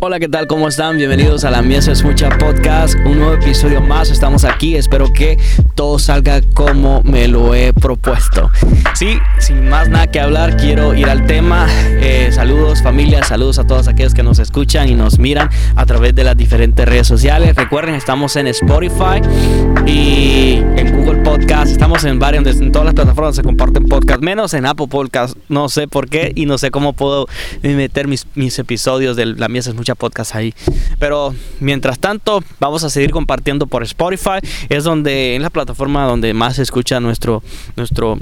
Hola, ¿qué tal? ¿Cómo están? Bienvenidos a la Mies Escucha Podcast. Un nuevo episodio más. Estamos aquí. Espero que todo salga como me lo he propuesto. Sí, sin más nada que hablar, quiero ir al tema. Eh, saludos, familia. Saludos a todos aquellos que nos escuchan y nos miran a través de las diferentes redes sociales. Recuerden, estamos en Spotify y en Google Estamos en varios, en todas las plataformas se comparten podcast, menos en Apple Podcast. No sé por qué y no sé cómo puedo meter mis, episodios de la Mies Escucha podcast ahí. Pero mientras tanto, vamos a seguir compartiendo por Spotify. Es donde, en la plataforma donde más se escucha nuestro, nuestro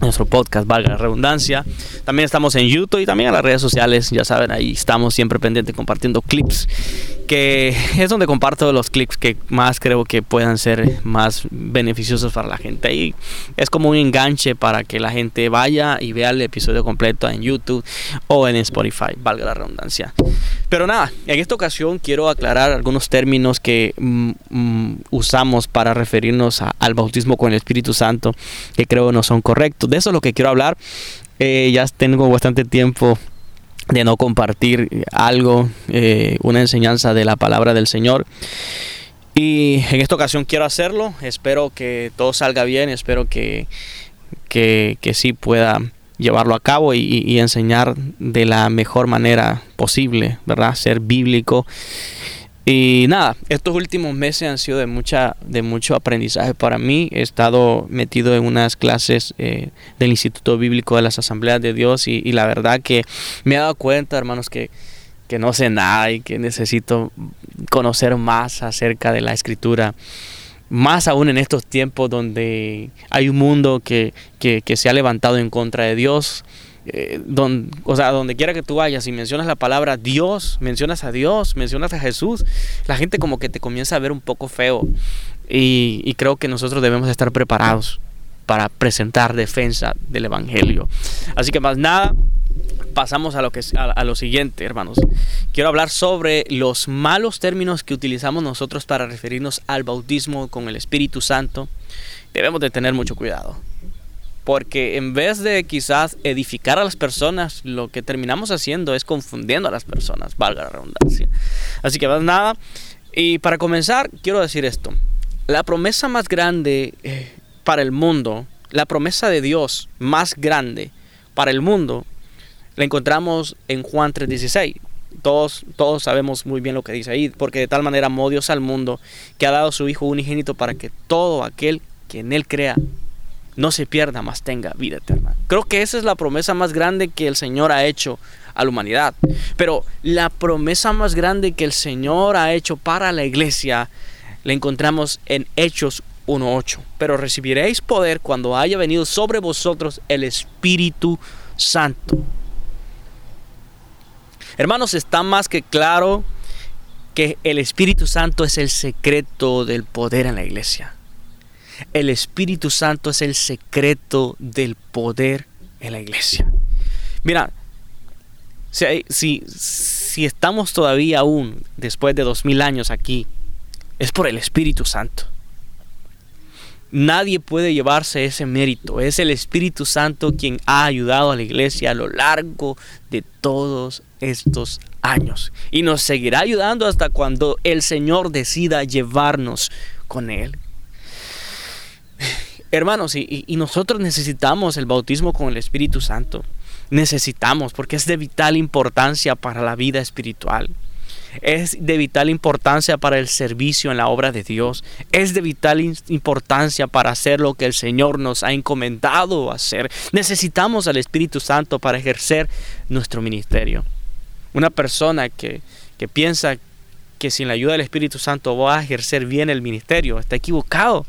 nuestro podcast, valga la redundancia. También estamos en YouTube y también en las redes sociales, ya saben, ahí estamos siempre pendientes compartiendo clips, que es donde comparto los clips que más creo que puedan ser más beneficiosos para la gente. Y es como un enganche para que la gente vaya y vea el episodio completo en YouTube o en Spotify, valga la redundancia. Pero nada, en esta ocasión quiero aclarar algunos términos que mm, mm, usamos para referirnos al bautismo con el Espíritu Santo, que creo no son correctos de eso es lo que quiero hablar. Eh, ya tengo bastante tiempo de no compartir algo, eh, una enseñanza de la palabra del Señor. Y en esta ocasión quiero hacerlo. Espero que todo salga bien. Espero que, que, sí pueda llevarlo a cabo y, y, enseñar de la mejor manera posible, ¿verdad? Ser bíblico y nada, estos últimos meses han sido de, mucha, de mucho aprendizaje para mí. He estado metido en unas clases eh, del Instituto Bíblico de las Asambleas de Dios y, la verdad que me he dado cuenta, hermanos, que, no sé nada y que necesito conocer más acerca de la escritura. Más aún en estos tiempos donde hay un mundo que, que se ha levantado en contra de Dios eh, o sea, donde quiera que tú vayas y mencionas la palabra Dios, mencionas a Dios, mencionas a Jesús, la gente como que te comienza a ver un poco feo. Y, creo que nosotros debemos estar preparados para presentar defensa del Evangelio. Así que más nada, pasamos a lo, que, a lo siguiente, hermanos. Quiero hablar sobre los malos términos que utilizamos nosotros para referirnos al bautismo con el Espíritu Santo. Debemos de tener mucho cuidado porque en vez de quizás edificar a las personas, lo que terminamos haciendo es confundiendo a las personas, valga la redundancia. Así que más nada, y para comenzar, quiero decir esto. La promesa más grande eh, para el mundo, la promesa de Dios más grande para el mundo, la encontramos en Juan 3:16. Todos, todos sabemos muy bien lo que dice ahí, porque de tal manera amó Dios al mundo que ha dado su Hijo unigénito para que todo aquel que en Él crea no se pierda, más tenga vida eterna. Creo que esa es la promesa más grande que el Señor ha hecho a la humanidad. Pero la promesa más grande que el Señor ha hecho para la iglesia la encontramos en Hechos 1.8. Pero recibiréis poder cuando haya venido sobre vosotros el Espíritu Santo. Hermanos, está más que claro que el Espíritu Santo es el secreto del poder en la iglesia. El Espíritu Santo es el secreto del poder en la iglesia. Mira, si, si, estamos todavía aún después de dos mil años aquí, es por el Espíritu Santo. Nadie puede llevarse ese mérito. Es el Espíritu Santo quien ha ayudado a la iglesia a lo largo de todos estos años. Y nos seguirá ayudando hasta cuando el Señor decida llevarnos con Él. Hermanos, y, nosotros necesitamos el bautismo con el Espíritu Santo. Necesitamos, porque es de vital importancia para la vida espiritual. Es de vital importancia para el servicio en la obra de Dios. Es de vital importancia para hacer lo que el Señor nos ha encomendado hacer. Necesitamos al Espíritu Santo para ejercer nuestro ministerio. Una persona que, que piensa que sin la ayuda del Espíritu Santo va a ejercer bien el ministerio está equivocado.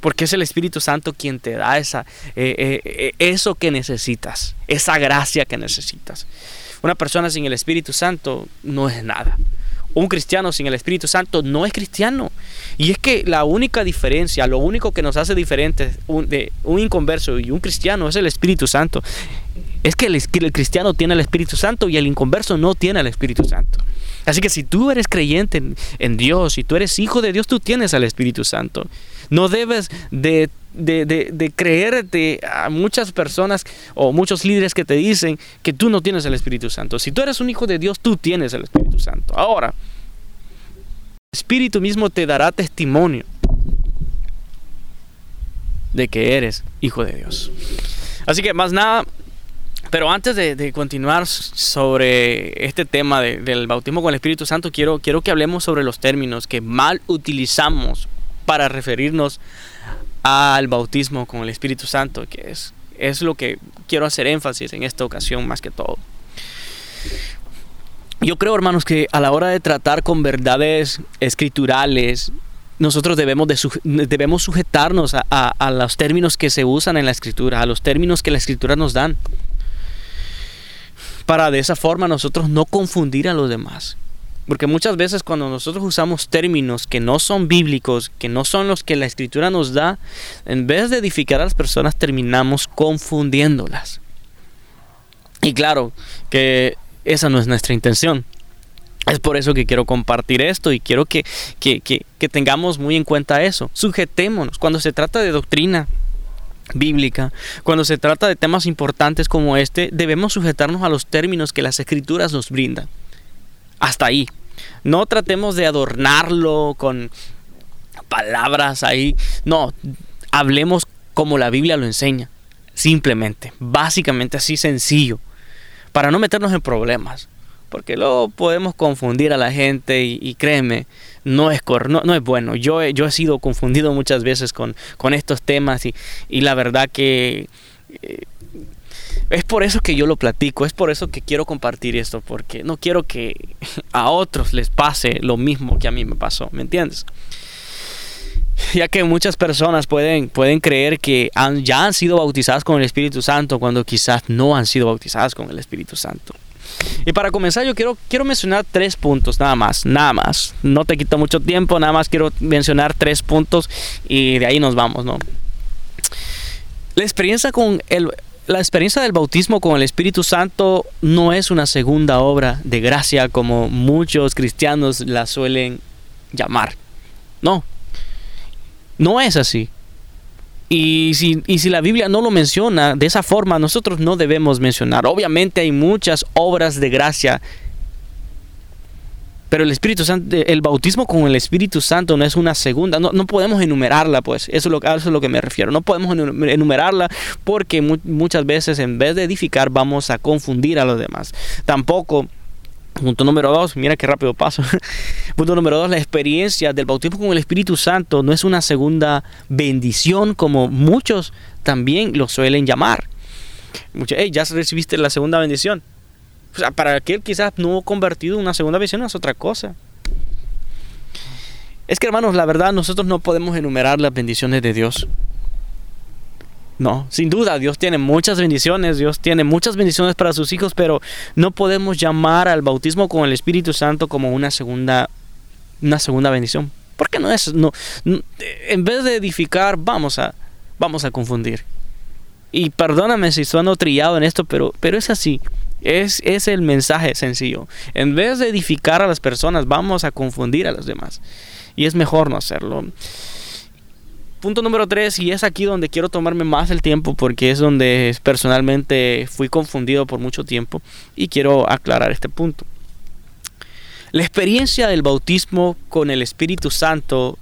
Porque es el Espíritu Santo quien te da esa, eh, eh, eh, eso que necesitas, esa gracia que necesitas. Una persona sin el Espíritu Santo no es nada. Un cristiano sin el Espíritu Santo no es cristiano. Y es que la única diferencia, lo único que nos hace diferentes de un inconverso y un cristiano es el Espíritu Santo. Es que el, cristiano tiene el Espíritu Santo y el inconverso no tiene el Espíritu Santo. Así que si tú eres creyente en, Dios, si tú eres hijo de Dios, tú tienes al Espíritu Santo. No debes de creerte a muchas personas o muchos líderes que te dicen que tú no tienes el Espíritu Santo. Si tú eres un hijo de Dios, tú tienes el Espíritu Santo. Ahora, el Espíritu mismo te dará testimonio de que eres hijo de Dios. Así que más nada, pero antes de, continuar sobre este tema del bautismo con el Espíritu Santo, quiero que hablemos sobre los términos que mal utilizamos para referirnos al bautismo con el Espíritu Santo, que es, es lo que quiero hacer énfasis en esta ocasión más que todo. Yo creo, hermanos, que a la hora de tratar con verdades escriturales, nosotros debemos, de debemos sujetarnos a, a, los términos que se usan en la escritura, a los términos que la escritura nos dan, para de esa forma nosotros no confundir a los demás. Porque muchas veces cuando nosotros usamos términos que no son bíblicos, que no son los que la escritura nos da, en vez de edificar a las personas terminamos confundiéndolas. Y claro que esa no es nuestra intención. Es por eso que quiero compartir esto y quiero que, que, tengamos muy en cuenta eso. Sujetémonos cuando se trata de doctrina bíblica, cuando se trata de temas importantes como este, debemos sujetarnos a los términos que las escrituras nos brindan. Hasta ahí. No tratemos de adornarlo con palabras ahí. No, hablemos como la Biblia lo enseña. Simplemente, básicamente así sencillo. Para no meternos en problemas porque luego podemos confundir a la gente y, créeme, no es, no, no, es bueno. Yo, yo he sido confundido muchas veces con, estos temas y, y la verdad que eh, es por eso que yo lo platico, es por eso que quiero compartir esto, porque no quiero que a otros les pase lo mismo que a mí me pasó, ¿me entiendes? Ya que muchas personas pueden, pueden creer que han, ya han sido bautizadas con el Espíritu Santo cuando quizás no han sido bautizadas con el Espíritu Santo. Y para comenzar yo quiero, quiero mencionar tres puntos, nada más, nada más. No te quito mucho tiempo, nada más quiero mencionar tres puntos y de ahí nos vamos, ¿no? La experiencia con el, la experiencia del bautismo con el Espíritu Santo no es una segunda obra de gracia como muchos cristianos la suelen llamar. No, no es así. Y si, y si la Biblia no lo menciona de esa forma, nosotros no debemos mencionar. Obviamente hay muchas obras de gracia. Pero el Espíritu Santo, el bautismo con el Espíritu Santo no es una segunda, no, podemos enumerarla, pues, eso es, lo, eso es lo que me refiero, no podemos enumerarla porque muchas veces en vez de edificar vamos a confundir a los demás. Tampoco Punto número dos, mira qué rápido paso. Punto número dos, la experiencia del bautismo con el Espíritu Santo no es una segunda bendición como muchos también lo suelen llamar. Muchos, hey, ya recibiste la segunda bendición. Para aquel quizás no convertido una segunda bendición es otra cosa. Es que hermanos, la verdad nosotros no podemos enumerar las bendiciones de Dios. No, sin duda, Dios tiene muchas bendiciones, Dios tiene muchas bendiciones para sus hijos, pero no podemos llamar al bautismo con el Espíritu Santo como una segunda, una segunda bendición. Porque no es, no, en vez de edificar, vamos a, vamos a confundir. Y perdóname si sueno trillado en esto, pero, pero es así. Es, es el mensaje sencillo. En vez de edificar a las personas, vamos a confundir a los demás. Y es mejor no hacerlo. Punto número tres, y es aquí donde quiero tomarme más el tiempo porque es donde personalmente fui confundido por mucho tiempo y quiero aclarar este punto. La experiencia del bautismo con el Espíritu Santo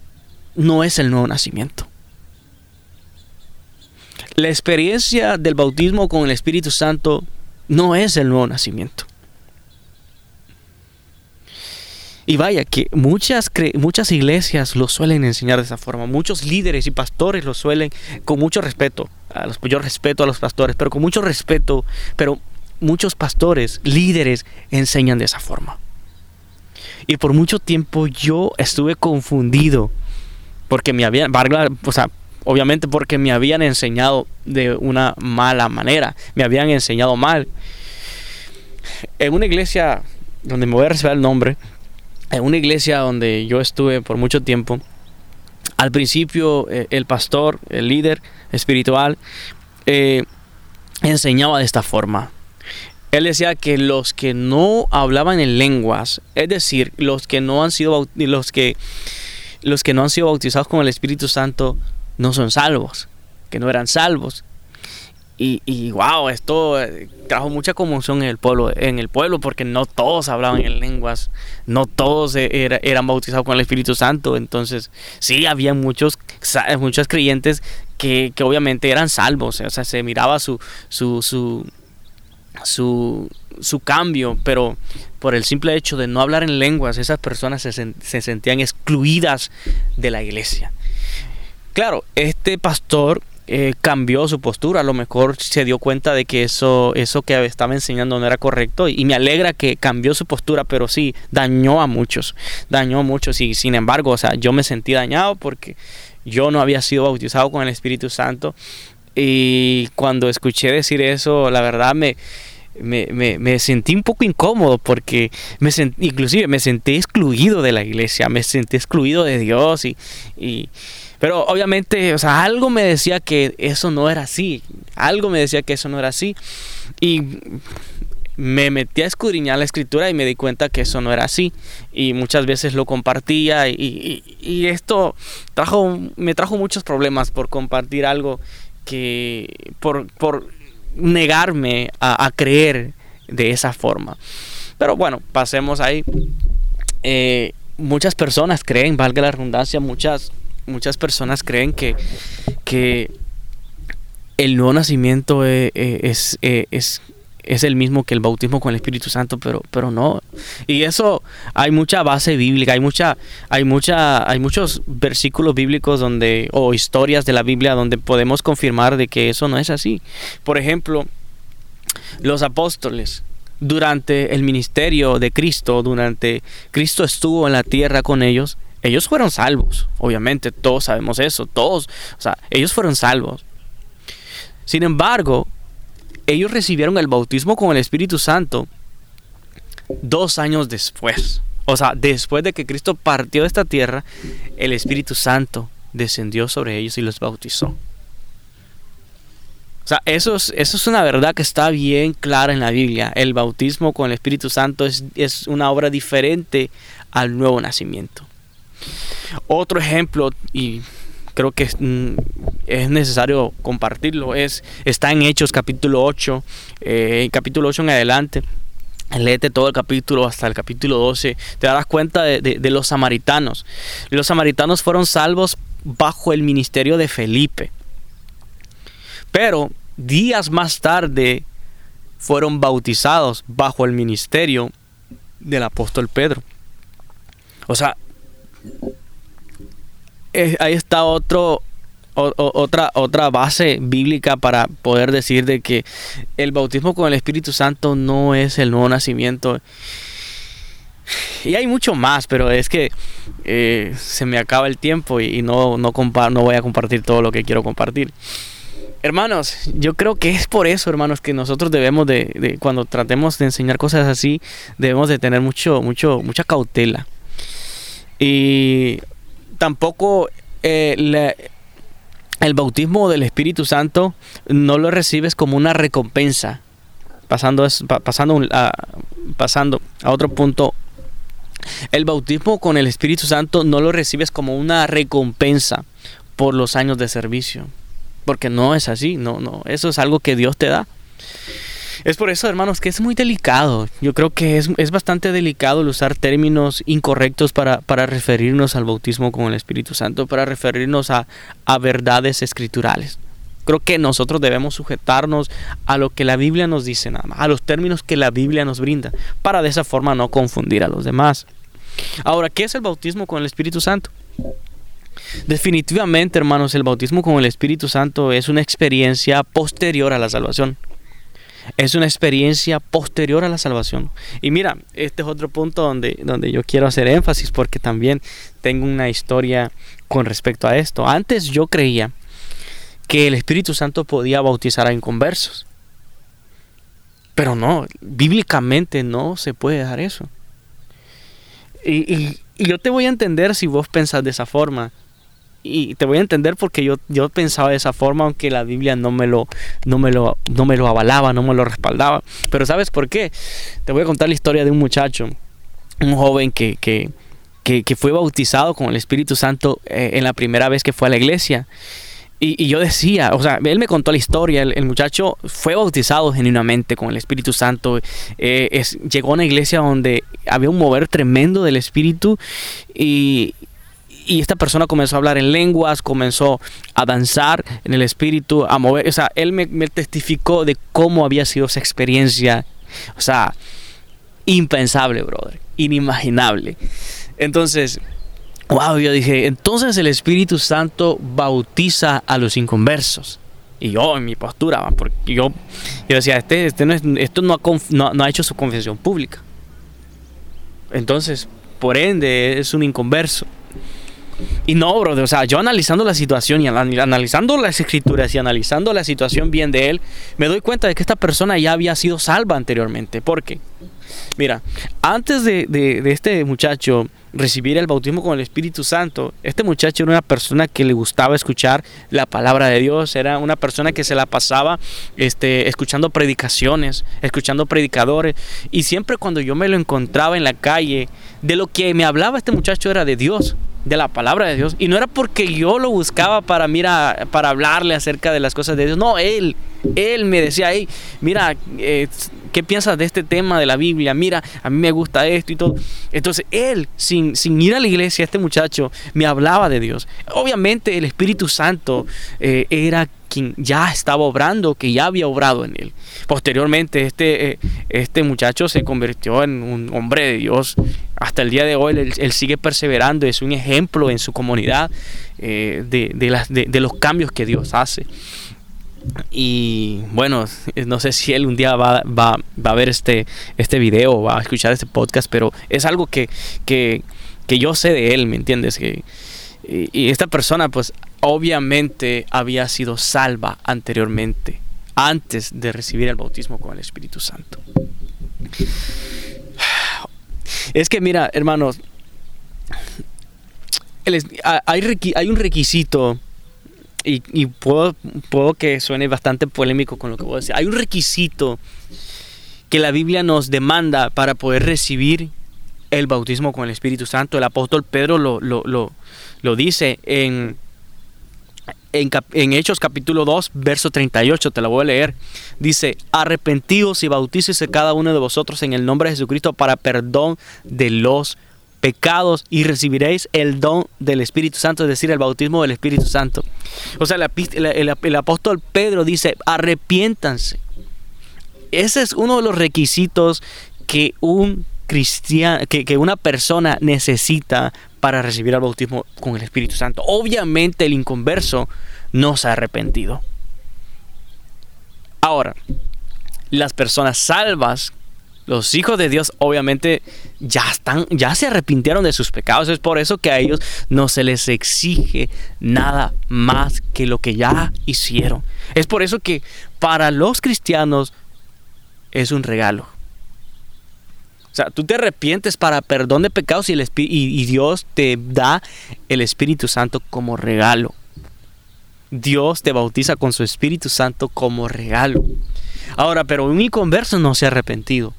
no es el nuevo nacimiento. La experiencia del bautismo con el Espíritu Santo no es el nuevo nacimiento. Y vaya, que muchas, muchas iglesias lo suelen enseñar de esa forma. Muchos líderes y pastores lo suelen, con mucho respeto. A los, yo respeto a los pastores, pero con mucho respeto. Pero muchos pastores, líderes, enseñan de esa forma. Y por mucho tiempo yo estuve confundido. Porque me habían, o sea, obviamente porque me habían enseñado de una mala manera. Me habían enseñado mal. En una iglesia donde me voy a recibir el nombre, en una iglesia donde yo estuve por mucho tiempo, al principio eh, el pastor, el líder espiritual, eh, enseñaba de esta forma. Él decía que los que no hablaban en lenguas, es decir, los que no han sido los que los que no han sido bautizados con el Espíritu Santo no son salvos. que no eran salvos. Y, y, wow, esto eh, trajo mucha conmoción en el pueblo, en el pueblo, porque no todos hablaban en lenguas, no todos e, eran bautizados con el Espíritu Santo. Entonces, sí, había muchos, muchos creyentes que, que obviamente eran salvos. O sea, se miraba su, su, su, su, su cambio, pero por el simple hecho de no hablar en lenguas, esas personas se, se sentían excluidas de la iglesia. Claro, este pastor eh, cambió su postura, a lo mejor se dio cuenta de que eso, eso que estaba enseñando no era correcto y me alegra que cambió su postura, pero sí, dañó a muchos, dañó a muchos. Y sin embargo, o sea, yo me sentí dañado porque yo no había sido bautizado con el Espíritu Santo. Y cuando escuché decir eso, la verdad me, me, sentí un poco incómodo porque me sentí, inclusive me sentí excluido de la iglesia, me sentí excluido de Dios y, y pero obviamente, o sea, algo me decía que eso no era así. Algo me decía que eso no era así. Y me metí a escudriñar la escritura y me di cuenta que eso no era así. Y muchas veces lo compartía y, y, esto trajo, me trajo muchos problemas por compartir algo que, por, por negarme a, creer de esa forma. Pero bueno, pasemos ahí. Eh, muchas personas creen, valga la redundancia, muchas muchas personas creen que, que el nuevo nacimiento e, e, es, e, es, es, el mismo que el bautismo con el Espíritu Santo, pero, pero no. Y eso hay mucha base bíblica, hay mucha, hay mucha, hay muchos versículos bíblicos donde, o historias de la Biblia donde podemos confirmar de que eso no es así. Por ejemplo, los apóstoles. Durante el ministerio de Cristo, durante Cristo estuvo en la tierra con ellos, ellos fueron salvos, obviamente, todos sabemos eso, todos, o sea, ellos fueron salvos. Sin embargo, ellos recibieron el bautismo con el Espíritu Santo dos años después. O sea, después de que Cristo partió de esta tierra, el Espíritu Santo descendió sobre ellos y los bautizó. O sea, eso es, eso es una verdad que está bien clara en la Biblia. El bautismo con el Espíritu Santo es, es una obra diferente al nuevo nacimiento. Otro ejemplo, y creo que mm, es, necesario compartirlo, es, está en Hechos capítulo 8, eh, capítulo 8 en adelante. Léete todo el capítulo hasta el capítulo 12. Te darás cuenta de, de los samaritanos. Los samaritanos fueron salvos bajo el ministerio de Felipe. Pero días más tarde fueron bautizados bajo el ministerio del apóstol Pedro. O sea, ahí está otro, otra, otra base bíblica para poder decir de que el bautismo con el Espíritu Santo no es el nuevo nacimiento. Y hay mucho más, pero es que eh, se me acaba el tiempo y, no, no, no voy a compartir todo lo que quiero compartir. Hermanos, yo creo que es por eso, hermanos, que nosotros debemos de, cuando tratemos de enseñar cosas así, debemos de tener mucho, mucho, mucha cautela. Y tampoco eh, el bautismo del Espíritu Santo no lo recibes como una recompensa. Pasando, pasando, a, pasando a otro punto, el bautismo con el Espíritu Santo no lo recibes como una recompensa por los años de servicio. Porque no es así, no, no, eso es algo que Dios te da. Es por eso, hermanos, que es muy delicado. Yo creo que es, bastante delicado el usar términos incorrectos para, referirnos al bautismo con el Espíritu Santo, para referirnos a, verdades escriturales. Creo que nosotros debemos sujetarnos a lo que la Biblia nos dice nada más, a los términos que la Biblia nos brinda, para de esa forma no confundir a los demás. Ahora, ¿qué es el bautismo con el Espíritu Santo? Definitivamente, hermanos, el bautismo con el Espíritu Santo es una experiencia posterior a la salvación es una experiencia posterior a la salvación. Y mira, este es otro punto donde, donde yo quiero hacer énfasis porque también tengo una historia con respecto a esto. Antes yo creía que el Espíritu Santo podía bautizar a inconversos. Pero no, bíblicamente no se puede dar eso. Y, y, y yo te voy a entender si vos pensás de esa forma y te voy a entender porque yo, yo pensaba de esa forma, aunque la Biblia no me, lo, no, me lo, no me lo avalaba, no me lo respaldaba. Pero ¿sabes por qué? Te voy a contar la historia de un muchacho, un joven que, que, fue bautizado con el Espíritu Santo eh, en la primera vez que fue a la iglesia. Y, yo decía, o sea, él me contó la historia, el, muchacho fue bautizado genuinamente con el Espíritu Santo, eh, llegó a una iglesia donde había un mover tremendo del Espíritu y, y esta persona comenzó a hablar en lenguas, comenzó a danzar en el Espíritu, a mover, o sea, él me, testificó de cómo había sido esa experiencia, o sea, impensable, brother, inimaginable. Entonces, wow, yo dije, entonces el Espíritu Santo bautiza a los inconversos. Y yo en mi postura, porque yo, yo decía, este, este no es, esto no ha, no, ha hecho su confesión pública. Entonces, por ende, es un inconverso. Y no, bro, o sea, yo analizando la situación y analizando las escrituras y analizando la situación bien de él, me doy cuenta de que esta persona ya había sido salva anteriormente. ¿Por qué? Mira, antes de, de, este muchacho recibir el bautismo con el Espíritu Santo, este muchacho era una persona que le gustaba escuchar la palabra de Dios, era una persona que se la pasaba este, escuchando predicaciones, escuchando predicadores, y siempre cuando yo me lo encontraba en la calle, de lo que me hablaba este muchacho era de Dios de la palabra de Dios. Y no era porque yo lo buscaba para, mira, para hablarle acerca de las cosas de Dios. No, él, él me decía, hey, mira, eh, ¿qué piensas de este tema de la Biblia? Mira, a mí me gusta esto y todo. Entonces, él, sin, sin ir a la iglesia, este muchacho, me hablaba de Dios. Obviamente el Espíritu Santo eh, era quien ya estaba obrando, que ya había obrado en él. Posteriormente, este, eh, este muchacho se convirtió en un hombre de Dios. Hasta el día de hoy, él, sigue perseverando, es un ejemplo en su comunidad eh, de, las, de, los cambios que Dios hace. Y bueno, no sé si él un día va, va, va a ver este, este video va a escuchar este podcast, pero es algo que, que, que yo sé de él, ¿me entiendes? Que, y, esta persona pues obviamente había sido salva anteriormente, antes de recibir el bautismo con el Espíritu Santo. Es que mira, hermanos, hay, un requisito, y, puedo, puedo, que suene bastante polémico con lo que voy a decir, hay un requisito que la Biblia nos demanda para poder recibir el bautismo con el Espíritu Santo. El apóstol Pedro lo, lo dice en, en, Hechos capítulo 2, verso 38, te la voy a leer. Dice, arrepentidos y bautícese cada uno de vosotros en el nombre de Jesucristo para perdón de los pecados y recibiréis el don del Espíritu Santo, es decir, el bautismo del Espíritu Santo. O sea, el, apóstol Pedro dice, arrepiéntanse. Ese es uno de los requisitos que un cristiano, que, que, una persona necesita para recibir el bautismo con el Espíritu Santo. Obviamente el inconverso no se ha arrepentido. Ahora, las personas salvas, los hijos de Dios, obviamente ya están, ya se arrepintieron de sus pecados. Es por eso que a ellos no se les exige nada más que lo que ya hicieron. Es por eso que para los cristianos es un regalo. O sea, tú te arrepientes para perdón de pecados y, Dios te da el Espíritu Santo como regalo. Dios te bautiza con su Espíritu Santo como regalo. Ahora, pero un inconverso no se ha arrepentido.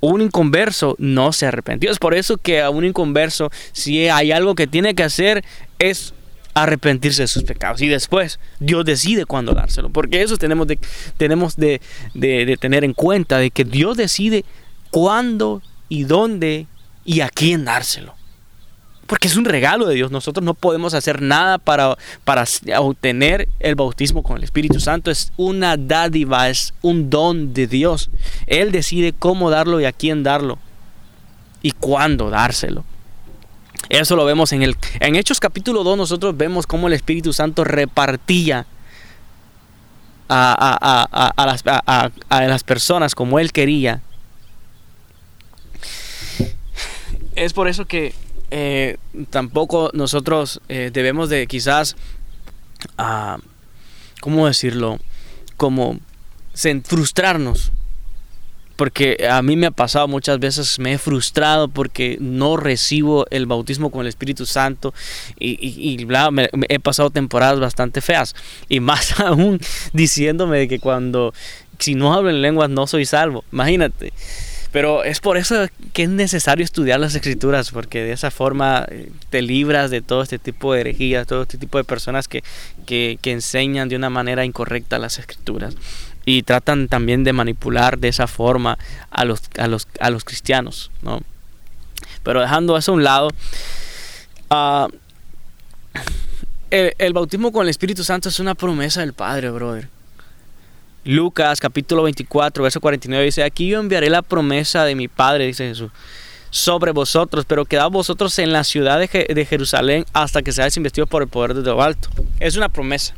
Un inconverso no se ha arrepentido. Es por eso que a un inconverso, si hay algo que tiene que hacer, es arrepentirse de sus pecados. Y después Dios decide cuándo dárselo. Porque eso tenemos, de, tenemos de, de tener en cuenta, de que Dios decide cuándo y dónde y a quién dárselo. Porque es un regalo de Dios. Nosotros no podemos hacer nada para, para obtener el bautismo con el Espíritu Santo. Es una dádiva, es un don de Dios. Él decide cómo darlo y a quién darlo. Y cuándo dárselo. Eso lo vemos en el en Hechos capítulo 2 nosotros vemos cómo el Espíritu Santo repartía a, a, las, a las personas como él quería es por eso que eh, tampoco nosotros eh, debemos de quizás, uh, ¿cómo decirlo? Como frustrarnos. Porque a mí me ha pasado muchas veces, me he frustrado porque no recibo el bautismo con el Espíritu Santo y, he pasado temporadas bastante feas. Y más aún diciéndome que cuando, si no hablo en lenguas no soy salvo. Imagínate. Pero es por eso que es necesario estudiar las escrituras, porque de esa forma eh, te libras de todo este tipo de herejías, todo este tipo de personas que, que, que enseñan de una manera incorrecta las escrituras y tratan también de manipular de esa forma a los, a los, a los cristianos. ¿no? Pero dejando eso a un lado, uh, el, el, bautismo con el Espíritu Santo es una promesa del Padre, brother. Lucas capítulo 24, verso 49 dice, aquí yo enviaré la promesa de mi Padre, dice Jesús, sobre vosotros, pero quedad vosotros en la ciudad de, Jerusalén hasta que seáis investidos por el poder de lo alto. Es una promesa.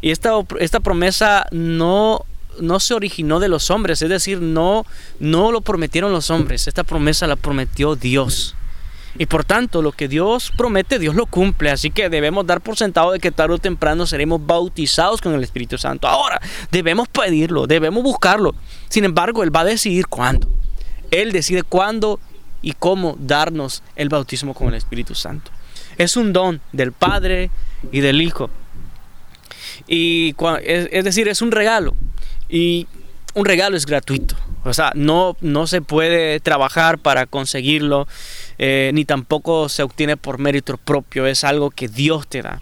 Y esta, esta promesa no, no se originó de los hombres, es decir, no, no lo prometieron los hombres, esta promesa la prometió Dios. Y por tanto, lo que Dios promete, Dios lo cumple. Así que debemos dar por sentado de que tarde o temprano seremos bautizados con el Espíritu Santo. Ahora, debemos pedirlo, debemos buscarlo. Sin embargo, Él va a decidir cuándo. Él decide cuándo y cómo darnos el bautismo con el Espíritu Santo. Es un don del Padre y del Hijo. Y es decir, es un regalo. Y un regalo es gratuito. O sea, no, no se puede trabajar para conseguirlo, eh, ni tampoco se obtiene por mérito propio. Es algo que Dios te da.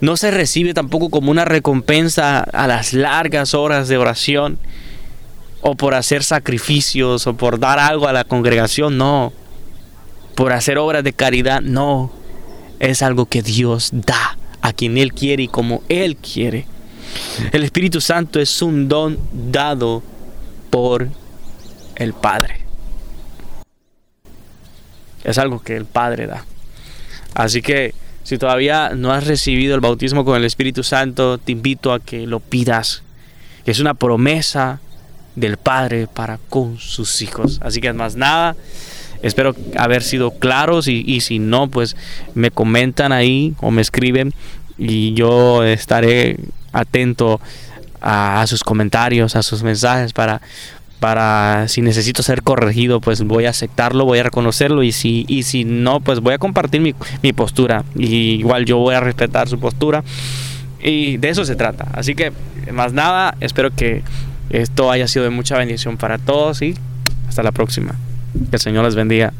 No se recibe tampoco como una recompensa a las largas horas de oración o por hacer sacrificios o por dar algo a la congregación. No. Por hacer obras de caridad. No. Es algo que Dios da a quien Él quiere y como Él quiere. El Espíritu Santo es un don dado por el Padre. Es algo que el Padre da. Así que si todavía no has recibido el bautismo con el Espíritu Santo, te invito a que lo pidas. Es una promesa del Padre para con sus hijos. Así que más nada, espero haber sido claros y, y si no, pues me comentan ahí o me escriben y yo estaré atento a, sus comentarios, a sus mensajes para, para si necesito ser corregido, pues voy a aceptarlo, voy a reconocerlo y si, y si no, pues voy a compartir mi, mi postura. Y igual yo voy a respetar su postura y de eso se trata. Así que, más nada, espero que esto haya sido de mucha bendición para todos y hasta la próxima. Que el Señor les bendiga.